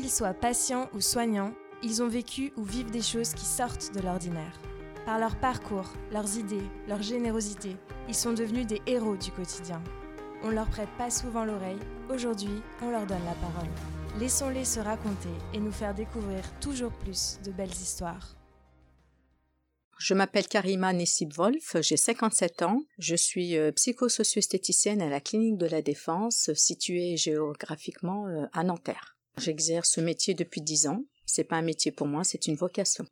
Qu'ils soient patients ou soignants, ils ont vécu ou vivent des choses qui sortent de l'ordinaire. Par leur parcours, leurs idées, leur générosité, ils sont devenus des héros du quotidien. On leur prête pas souvent l'oreille, aujourd'hui on leur donne la parole. Laissons-les se raconter et nous faire découvrir toujours plus de belles histoires. Je m'appelle Karima Nessib-Wolf, j'ai 57 ans, je suis euh, psychosocio-esthéticienne à la clinique de la Défense, située géographiquement euh, à Nanterre. J'exerce ce métier depuis 10 ans. C'est pas un métier pour moi, c'est une vocation.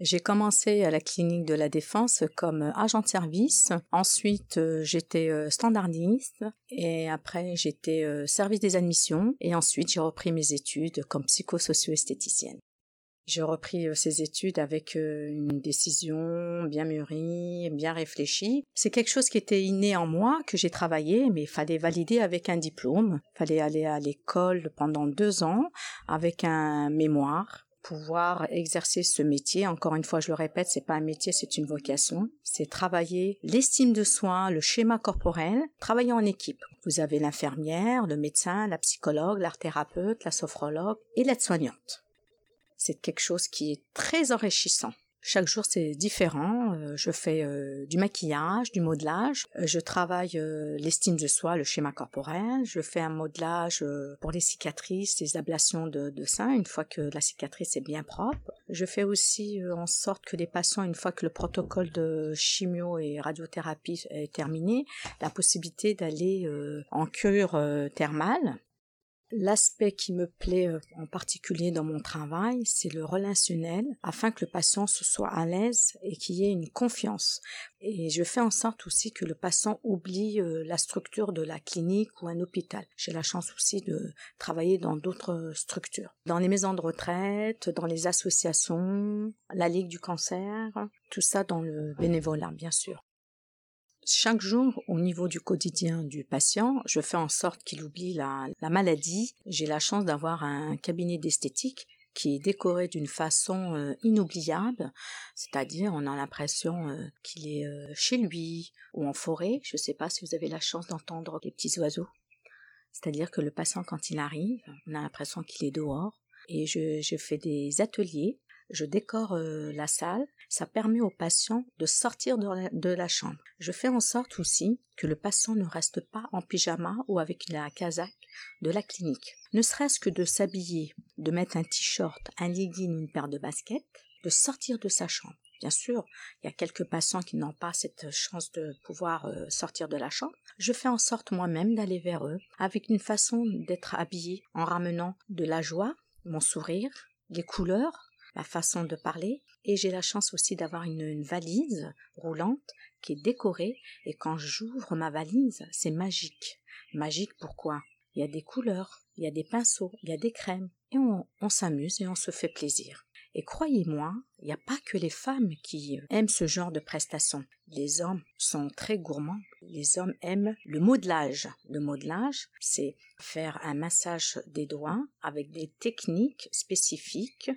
J'ai commencé à la clinique de la Défense comme agent de service. Ensuite, euh, j'étais standardiste et après j'étais service des admissions et ensuite j'ai repris mes études comme psychosocio-esthéticienne. J'ai repris ces études avec une décision bien mûrie, bien réfléchie. C'est quelque chose qui était inné en moi, que j'ai travaillé, mais il fallait valider avec un diplôme. Il fallait aller à l'école pendant deux ans avec un mémoire pouvoir exercer ce métier. Encore une fois, je le répète, c'est pas un métier, c'est une vocation. C'est travailler l'estime de soi, le schéma corporel, travailler en équipe. Vous avez l'infirmière, le médecin, la psychologue, l'art thérapeute, la sophrologue et l'aide-soignante c'est quelque chose qui est très enrichissant. Chaque jour c'est différent. Euh, je fais euh, du maquillage, du modelage. Euh, je travaille l'estime de soi, le schéma corporel. Je fais un modelage pour les cicatrices, les ablations de, de sein une fois que la cicatrice est bien propre. Je fais aussi en sorte que les patients, une fois que le protocole de chimio et radiothérapie est terminé, la possibilité d'aller en cure thermale L'aspect qui me plaît euh, en particulier dans mon travail, c'est le relationnel, afin que le patient se soit à l'aise et qu'il y ait une confiance. Et je fais en sorte aussi que le patient oublie euh, la structure de la clinique ou un hôpital. J'ai la chance aussi de travailler dans d'autres structures, dans les maisons de retraite, dans les associations, la Ligue du cancer, tout ça dans le bénévolat, bien sûr. Chaque jour, au niveau du quotidien du patient, je fais en sorte qu'il oublie la, maladie. J'ai la chance d'avoir un cabinet d'esthétique qui est décoré d'une façon euh, inoubliable, c'est-à-dire on a l'impression euh, qu'il est euh, chez lui ou en forêt. Je ne sais pas si vous avez la chance d'entendre les petits oiseaux. C'est-à-dire que le patient, quand il arrive, on a l'impression qu'il est dehors. Et je, je fais des ateliers je décore euh, la salle, ça permet au patient de sortir de la, chambre. Je fais en sorte aussi que le patient ne reste pas en pyjama ou avec la casaque de la clinique. Ne serait-ce que de s'habiller, de mettre un t-shirt, un legging une paire de baskets, de sortir de sa chambre. Bien sûr, il y a quelques patients qui n'ont pas cette chance de pouvoir euh, sortir de la chambre. Je fais en sorte moi-même d'aller vers eux avec une façon d'être habillé en ramenant de la joie, mon sourire, les couleurs, la façon de parler et j'ai la chance aussi d'avoir une, valise roulante qui est décorée et quand j'ouvre ma valise, c'est magique. Magique pourquoi? Il y a des couleurs, il y a des pinceaux, il y a des crèmes et on, on s'amuse et on se fait plaisir. Et croyez-moi, il n'y a pas que les femmes qui aiment ce genre de prestations. Les hommes sont très gourmands. Les hommes aiment le modelage. Le modelage, c'est faire un massage des doigts avec des techniques spécifiques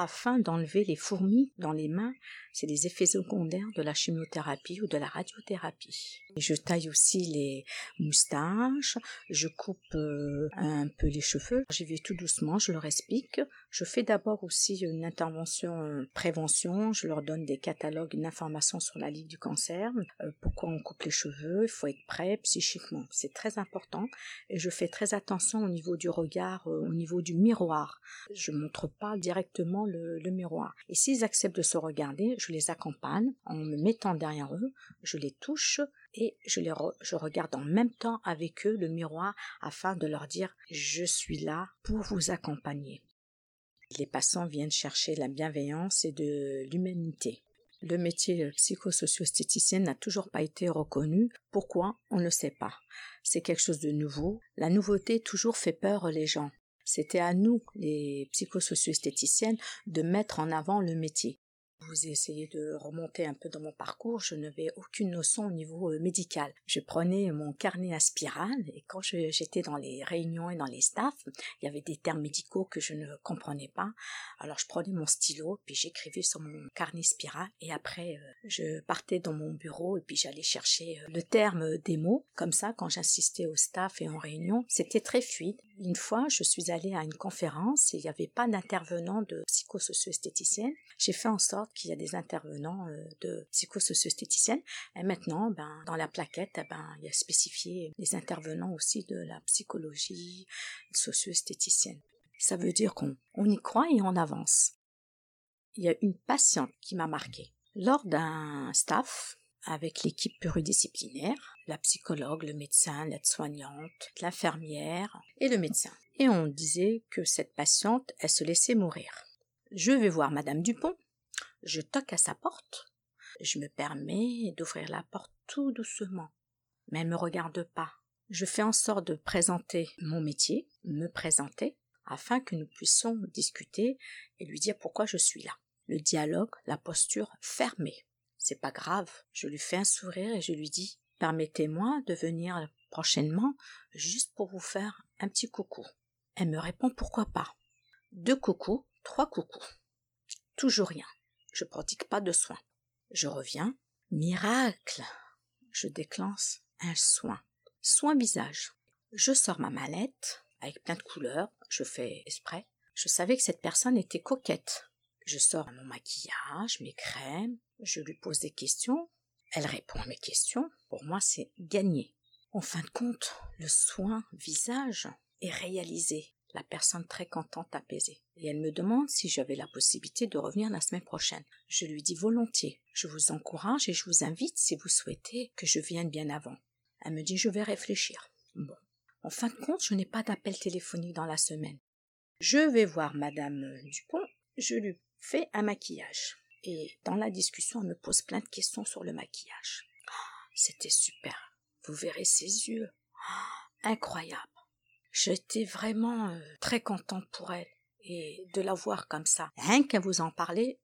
afin d'enlever les fourmis dans les mains. C'est des effets secondaires de la chimiothérapie ou de la radiothérapie. je taille aussi les moustaches, je coupe euh, un peu les cheveux. J'y vais tout doucement, je leur explique. Je fais d'abord aussi une intervention euh, prévention. Je leur donne des catalogues, une information sur la Ligue du cancer. Euh, pourquoi on coupe les cheveux, il faut être prêt psychiquement. C'est très important. Et je fais très attention au niveau du regard, au niveau du miroir. Je montre pas directement le, miroir. Et s'ils acceptent de se regarder, je les accompagne en me mettant derrière eux, je les touche et je, les je regarde en même temps avec eux le miroir afin de leur dire je suis là pour vous accompagner. Les passants viennent chercher la bienveillance et de l'humanité. Le métier psychosocio-esthéticienne n'a toujours pas été reconnu. Pourquoi? On ne sait pas. C'est quelque chose de nouveau. La nouveauté toujours fait peur les gens. C'était à nous, les psychosocio-esthéticiennes, de mettre en avant le métier vous essayez de remonter un peu dans mon parcours, je n'avais aucune notion au niveau euh, médical. Je prenais mon carnet à spirale et quand j'étais dans les réunions et dans les staffs, il y avait des termes médicaux que je ne comprenais pas. Alors je prenais mon stylo puis j'écrivais sur mon carnet spirale et après euh, je partais dans mon bureau et puis j'allais chercher euh, le terme des mots. Comme ça, quand j'assistais au staff et en réunion, c'était très fluide. Une fois, je suis allée à une conférence et il n'y avait pas d'intervenant de psychosocio-esthéticienne. J'ai fait en sorte qu'il y a des intervenants euh, de psychosocio-esthéticienne. Et maintenant, ben, dans la plaquette, eh ben, il y a spécifié les intervenants aussi de la psychologie socio-esthéticienne. Ça veut dire qu'on on y croit et on avance. Il y a une patiente qui m'a marquée. Lors d'un staff, avec l'équipe pluridisciplinaire, la psychologue, le médecin, l'aide-soignante, l'infirmière et le médecin. Et on disait que cette patiente, elle se laissait mourir. Je vais voir Madame Dupont, je toque à sa porte, je me permets d'ouvrir la porte tout doucement, mais elle ne me regarde pas. Je fais en sorte de présenter mon métier, me présenter, afin que nous puissions discuter et lui dire pourquoi je suis là. Le dialogue, la posture fermée. C'est pas grave. Je lui fais un sourire et je lui dis Permettez-moi de venir prochainement juste pour vous faire un petit coucou. Elle me répond pourquoi pas. Deux coucous, trois coucous. Toujours rien. Je pratique pas de soins. Je reviens. Miracle. Je déclenche un soin. Soin visage. Je sors ma mallette avec plein de couleurs. Je fais exprès. Je savais que cette personne était coquette. Je sors mon maquillage, mes crèmes, je lui pose des questions, elle répond à mes questions. Pour moi, c'est gagné. En fin de compte, le soin visage est réalisé. La personne très contente, apaisée. Et elle me demande si j'avais la possibilité de revenir la semaine prochaine. Je lui dis volontiers. Je vous encourage et je vous invite si vous souhaitez que je vienne bien avant. Elle me dit je vais réfléchir. Bon. En fin de compte, je n'ai pas d'appel téléphonique dans la semaine. Je vais voir Madame Dupont. Je lui fais un maquillage. Et dans la discussion, elle me pose plein de questions sur le maquillage. C'était super. Vous verrez ses yeux. Incroyable. J'étais vraiment euh, très contente pour elle et de la voir comme ça. Rien qu'à vous en parler,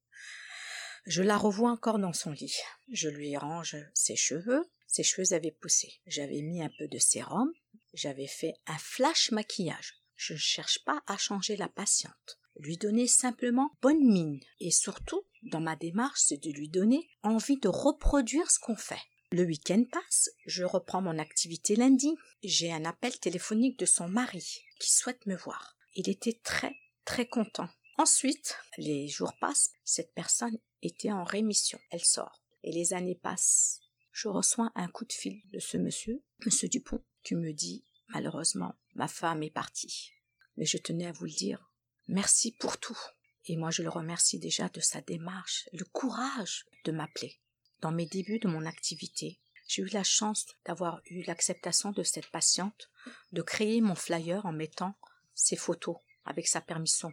je la revois encore dans son lit. Je lui range ses cheveux. Ses cheveux avaient poussé. J'avais mis un peu de sérum. J'avais fait un flash maquillage. Je ne cherche pas à changer la patiente lui donner simplement bonne mine et surtout, dans ma démarche, c'est de lui donner envie de reproduire ce qu'on fait. Le week-end passe, je reprends mon activité lundi. J'ai un appel téléphonique de son mari qui souhaite me voir. Il était très très content. Ensuite, les jours passent, cette personne était en rémission, elle sort. Et les années passent. Je reçois un coup de fil de ce monsieur, monsieur Dupont, qui me dit Malheureusement, ma femme est partie. Mais je tenais à vous le dire, Merci pour tout. Et moi, je le remercie déjà de sa démarche, le courage de m'appeler. Dans mes débuts de mon activité, j'ai eu la chance d'avoir eu l'acceptation de cette patiente de créer mon flyer en mettant ses photos avec sa permission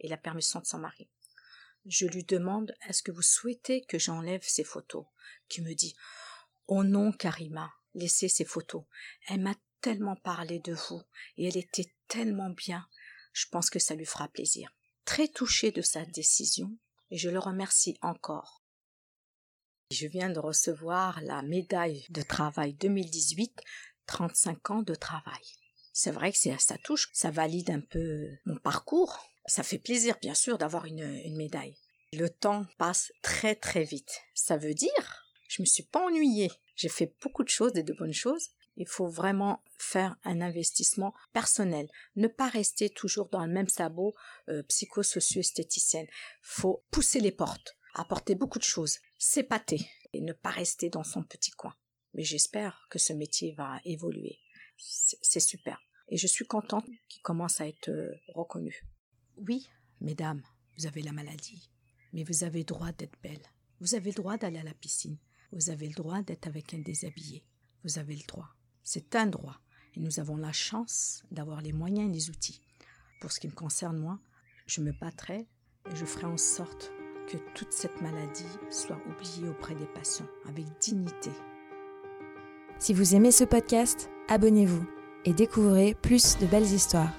et la permission de son mari. Je lui demande est-ce que vous souhaitez que j'enlève ces photos? Qui me dit Oh non, Karima, laissez ces photos. Elle m'a tellement parlé de vous et elle était tellement bien je pense que ça lui fera plaisir. Très touché de sa décision, et je le remercie encore. Je viens de recevoir la médaille de travail 2018, 35 ans de travail. C'est vrai que ça touche, ça valide un peu mon parcours. Ça fait plaisir, bien sûr, d'avoir une, une médaille. Le temps passe très très vite. Ça veut dire, je me suis pas ennuyée. J'ai fait beaucoup de choses et de bonnes choses, il faut vraiment faire un investissement personnel. Ne pas rester toujours dans le même sabot euh, psychosocio-esthéticienne. Faut pousser les portes, apporter beaucoup de choses, s'épater et ne pas rester dans son petit coin. Mais j'espère que ce métier va évoluer. C'est super. Et je suis contente qu'il commence à être euh, reconnu. Oui, mesdames, vous avez la maladie, mais vous avez le droit d'être belle. Vous avez le droit d'aller à la piscine. Vous avez le droit d'être avec un déshabillé. Vous avez le droit. C'est un droit et nous avons la chance d'avoir les moyens et les outils. Pour ce qui me concerne, moi, je me battrai et je ferai en sorte que toute cette maladie soit oubliée auprès des patients avec dignité. Si vous aimez ce podcast, abonnez-vous et découvrez plus de belles histoires.